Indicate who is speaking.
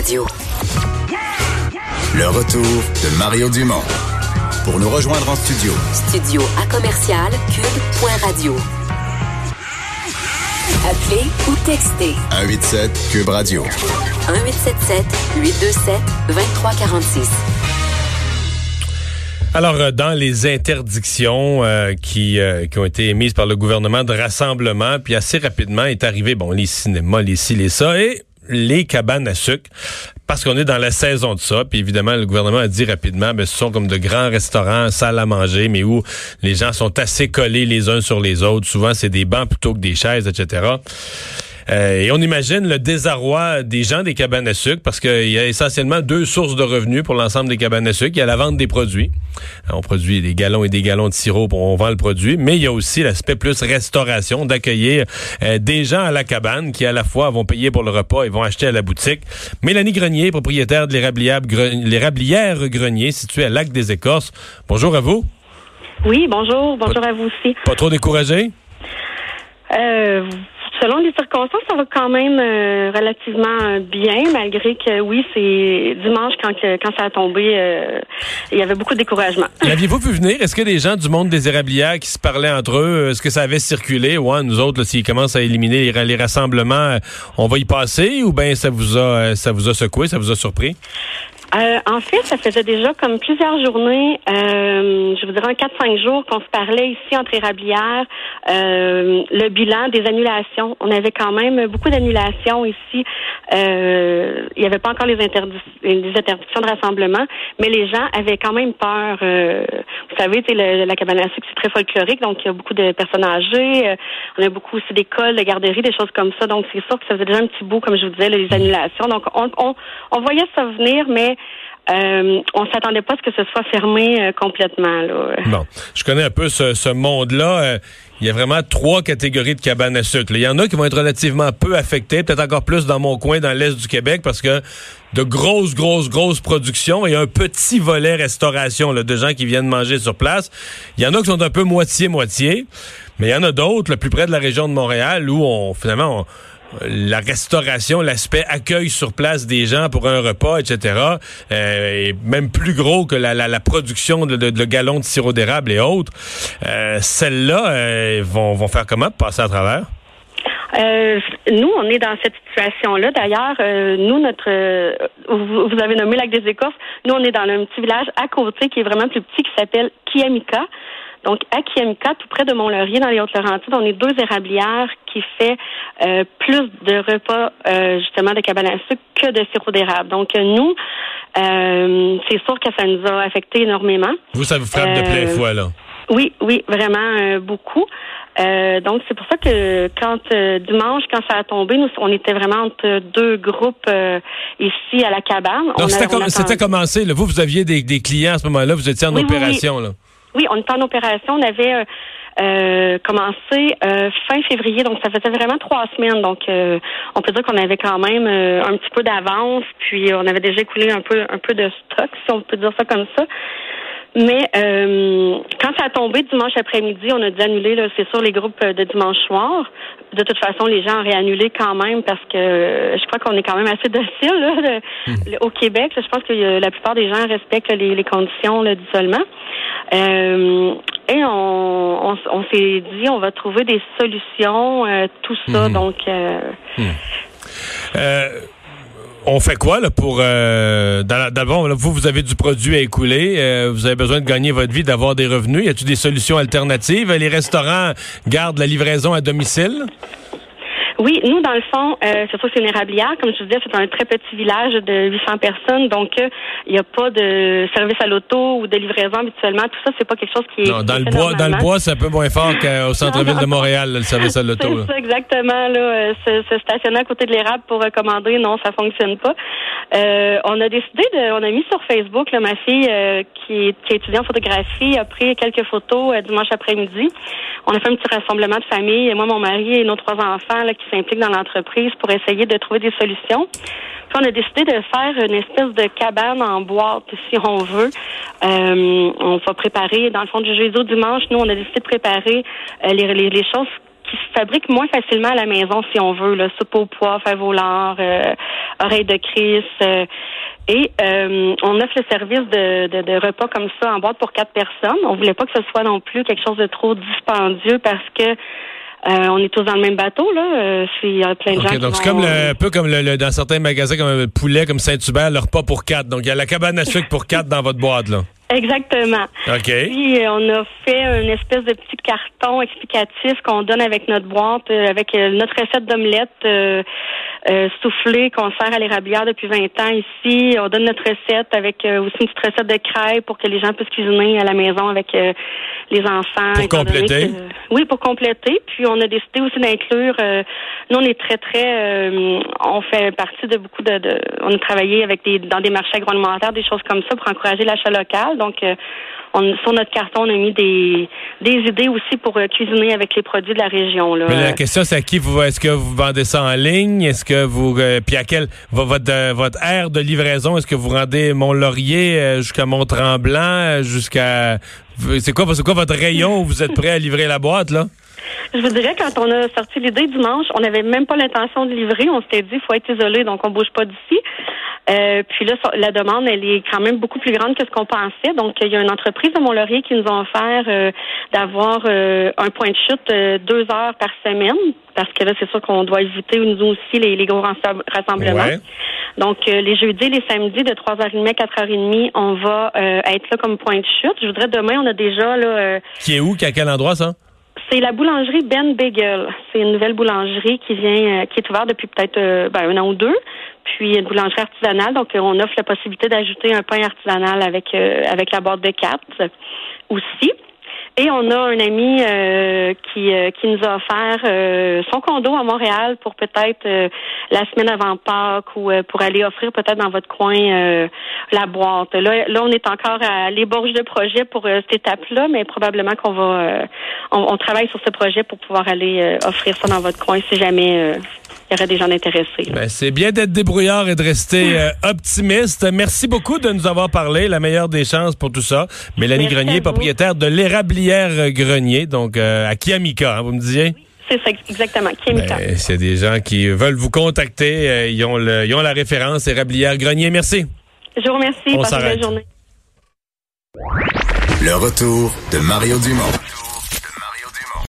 Speaker 1: Radio.
Speaker 2: Le retour de Mario Dumont. Pour nous rejoindre en studio.
Speaker 1: Studio à commercial cube.radio. Appelez ou textez
Speaker 2: 187 Cube Radio.
Speaker 1: 1877 827 2346.
Speaker 3: Alors, euh, dans les interdictions euh, qui, euh, qui ont été émises par le gouvernement de rassemblement, puis assez rapidement est arrivé, bon, les cinémas, les ci, les ça, et les cabanes à sucre, parce qu'on est dans la saison de ça. Puis évidemment, le gouvernement a dit rapidement, ben, ce sont comme de grands restaurants, salles à manger, mais où les gens sont assez collés les uns sur les autres. Souvent, c'est des bancs plutôt que des chaises, etc. Euh, et on imagine le désarroi des gens des cabanes à sucre parce qu'il y a essentiellement deux sources de revenus pour l'ensemble des cabanes à sucre. Il y a la vente des produits. Euh, on produit des gallons et des gallons de sirop, on vend le produit, mais il y a aussi l'aspect plus restauration, d'accueillir euh, des gens à la cabane qui à la fois vont payer pour le repas et vont acheter à la boutique. Mélanie Grenier, propriétaire de l'érablière Grenier, située à Lac des Écorces. Bonjour à vous.
Speaker 4: Oui, bonjour. Bonjour à vous aussi.
Speaker 3: Pas trop découragé?
Speaker 4: Euh, Selon les circonstances, ça va quand même euh, relativement euh, bien, malgré que oui, c'est dimanche quand quand ça a tombé, euh, il y avait beaucoup de découragement.
Speaker 3: L'aviez-vous vu venir? Est-ce que des gens du monde des érablières qui se parlaient entre eux, est-ce que ça avait circulé? Ouais, nous autres, s'ils commencent à éliminer les, les, rassemblements, on va y passer ou bien ça vous a ça vous a secoué, ça vous a surpris?
Speaker 4: Euh, en fait, ça faisait déjà comme plusieurs journées, euh, je vous dirais en 4-5 jours qu'on se parlait ici entre érablières, euh, le bilan des annulations. On avait quand même beaucoup d'annulations ici. Il n'y avait pas encore les, les, interdictions de rassemblement, mais les gens avaient quand même peur. Vous savez, le, la cabane à sucre, c'est très folklorique, donc il y a beaucoup de personnes âgées. On a beaucoup aussi d'écoles, de garderies, des choses comme ça. Donc c'est sûr que ça faisait déjà un petit bout, comme je vous disais, les annulations. Donc on, on, on voyait ça venir, mais euh, on s'attendait pas à ce que ce soit fermé euh, complètement. Là.
Speaker 3: Bon, je connais un peu ce, monde-là. Euh, il y a vraiment trois catégories de cabanes à sucre. Il y en a qui vont être relativement peu affectées, peut-être encore plus dans mon coin, dans l'est du Québec, parce que de grosses, grosses, grosses productions et un petit volet restauration là, de gens qui viennent manger sur place. Il y en a qui sont un peu moitié-moitié, mais il y en a d'autres, le plus près de la région de Montréal, où on finalement... On, la restauration, l'aspect accueil sur place des gens pour un repas, etc., euh, est même plus gros que la, la, production de, de, de, galons de sirop d'érable et autres. Euh, Celles-là euh, vont, vont faire comment passer à travers?
Speaker 4: Nous, on est dans cette situation-là. D'ailleurs, nous, notre, vous, vous, avez nommé Lac des Écorces. Nous, on est dans un petit village à côté qui est vraiment plus petit, qui s'appelle Kiamika. Donc, à Kiemka, tout près de Mont-Laurier, dans les Hautes-Laurentides, on est deux érablières qui fait euh, plus de repas, euh, justement, de cabane à sucre que de sirop d'érable. Donc, nous, euh, c'est sûr que ça nous a affecté énormément.
Speaker 3: Vous, ça vous frappe de plein fouet, là?
Speaker 4: Oui, oui, vraiment beaucoup. Euh, donc c'est pour ça que quand euh, dimanche, quand ça a tombé, nous on était vraiment entre deux groupes euh, ici à la cabane.
Speaker 3: Donc c'était commencé. Là. Vous, vous aviez des, des, clients à ce moment-là. Vous étiez en opération.
Speaker 4: Oui,
Speaker 3: Là.
Speaker 4: Oui, on était en opération. On avait euh, euh commencé euh, fin février, donc ça faisait vraiment trois semaines. Donc, euh, on peut dire qu'on avait quand même un petit peu d'avance, puis on avait déjà écoulé un peu un peu de stock, si on peut dire ça comme ça. Mais quand ça a tombé dimanche après-midi, on a dû annuler, c'est sûr, les groupes de dimanche soir. De toute façon, les gens ont réannulé quand même parce que je crois qu'on est quand même assez docile là, au Québec. je pense que la plupart des gens respectent les, les conditions d'isolement. Euh, et on, on, s'est dit, on va trouver des solutions, euh, tout ça. Mhm. Donc. Euh,
Speaker 3: mhm. on fait quoi là pour d'abord vous vous avez du produit à écouler, vous avez besoin de gagner votre vie, d'avoir des revenus. Y a-t-il des solutions alternatives? Les restaurants gardent la livraison à domicile?
Speaker 4: Oui, nous, dans le fond, euh, c'est sûr c'est une érablière. Comme je vous disais, c'est un très petit village de 800 personnes. Donc, euh, il n'y a pas de service à l'auto ou de livraison habituellement. Tout ça, c'est pas quelque chose qui est.
Speaker 3: Non, dans, le bois, dans le bois, c'est un peu moins fort qu'au centre-ville de Montréal, le service à l'auto.
Speaker 4: C'est ça, exactement. Là, euh, se, stationner à côté de l'érable pour recommander, non, ça fonctionne pas. Euh, on a décidé de. On a mis sur Facebook, là, ma fille euh, qui, est, qui étudiante en photographie a pris quelques photos dimanche après-midi. On a fait un petit rassemblement de famille. Moi, mon mari et nos trois enfants là, qui s'impliquent dans l'entreprise pour essayer de trouver des solutions. Puis on a décidé de faire une espèce de cabane en boîte, si on veut. Euh, on va préparer, dans le fond, du jeudi au dimanche, nous, on a décidé de préparer euh, les, choses qui se fabriquent moins facilement à la maison, si on veut, là, soupe au pois, fève au euh, oreille de Chris. et on offre le service de, de, de repas comme ça en boîte pour quatre personnes. On voulait pas que ce soit non plus quelque chose de trop dispendieux parce que euh, on est tous dans le même bateau, là. Euh, c'est il y a plein de gens
Speaker 3: OK,
Speaker 4: qui
Speaker 3: donc c'est comme le, un peu comme le, le- dans certains magasins, comme le poulet, comme Saint-Hubert, le repas pour quatre. Donc, il y a la cabane à sucre pour quatre dans votre boîte, là.
Speaker 4: Exactement.
Speaker 3: OK.
Speaker 4: Puis euh, on a fait une espèce de petit carton explicatif qu'on donne avec notre boîte, euh, avec euh, notre recette d'omelette euh, euh, soufflée qu'on sert à l'érablière depuis 20 ans ici. On donne notre recette avec euh, aussi une petite recette de crêpes pour que les gens puissent cuisiner à la maison avec les enfants.
Speaker 3: Pour compléter?
Speaker 4: que- oui, pour compléter. Puis on a décidé aussi d'inclure. euh, nous, on est très très. euh, on fait partie de beaucoup de, de- On a travaillé avec des dans des marchés agroalimentaires, des choses comme ça pour encourager l'achat local. Donc euh, on, sur notre carton, on a mis des, des idées aussi pour euh, cuisiner avec les produits de la région. Là.
Speaker 3: Mais la question, c'est à qui vous, est-ce que vous vendez ça en ligne? Est-ce que vous, euh, puis à quel, vo- votre, euh, votre aire de livraison, est-ce que vous rendez Mont-Laurier euh, jusqu'à Mont-Tremblant, euh, jusqu'à, c'est quoi, c'est quoi votre rayon où vous êtes prêt à livrer la boîte, là?
Speaker 4: Je vous dirais, quand on a sorti l'idée dimanche, on n'avait même pas l'intention de livrer. On s'était dit, faut être isolé, donc on bouge pas d'ici. Euh, puis là, la demande, elle est quand même beaucoup plus grande que ce qu'on pensait. Donc, il y a une entreprise de Mont-Laurier qui nous a offert euh, d'avoir euh, un point de chute euh, deux heures par semaine, parce que là, c'est sûr qu'on doit éviter nous aussi les, les gros rassem- rassemblements.
Speaker 3: Ouais.
Speaker 4: Donc, euh, les jeudis et les samedis de 3h30 à 4h30, on va euh, être là comme point de chute. Je voudrais demain, on a déjà là. euh,
Speaker 3: Qui est où? Qui à quel endroit, ça?
Speaker 4: C'est la boulangerie Ben Bagel. C'est une nouvelle boulangerie qui vient, euh, qui est ouverte depuis peut-être euh, ben, un an ou deux. Puis une boulangerie artisanale, donc euh, on offre la possibilité d'ajouter un pain artisanal avec avec la boîte de quatre aussi. Et on a un ami euh, qui, euh, qui nous a offert euh, son condo à Montréal pour peut-être euh, la semaine avant Pâques ou euh, pour aller offrir peut-être dans votre coin euh, la boîte. Là, là, on est encore à l'ébauche de projet pour cette étape-là, mais probablement qu'on va on, on travaille sur ce projet pour pouvoir aller offrir ça dans votre coin si jamais il y aurait des gens intéressés.
Speaker 3: Ben, c'est bien d'être débrouillard et de rester euh, optimiste. Merci beaucoup de nous avoir parlé. La meilleure des chances pour tout ça. Mélanie
Speaker 4: Merci
Speaker 3: Grenier, propriétaire de l'érablière euh, Grenier, donc euh, à Kiamika, hein, vous me disiez?
Speaker 4: C'est ça exactement. Kémika.
Speaker 3: Ben, c'est des gens qui veulent vous contacter. euh, ils, ont le- ils ont la référence, érablière Grenier. Merci.
Speaker 4: Je vous remercie.
Speaker 3: on
Speaker 4: Passez une
Speaker 3: s'arrête.
Speaker 4: belle journée.
Speaker 2: Le retour de Mario Dumont.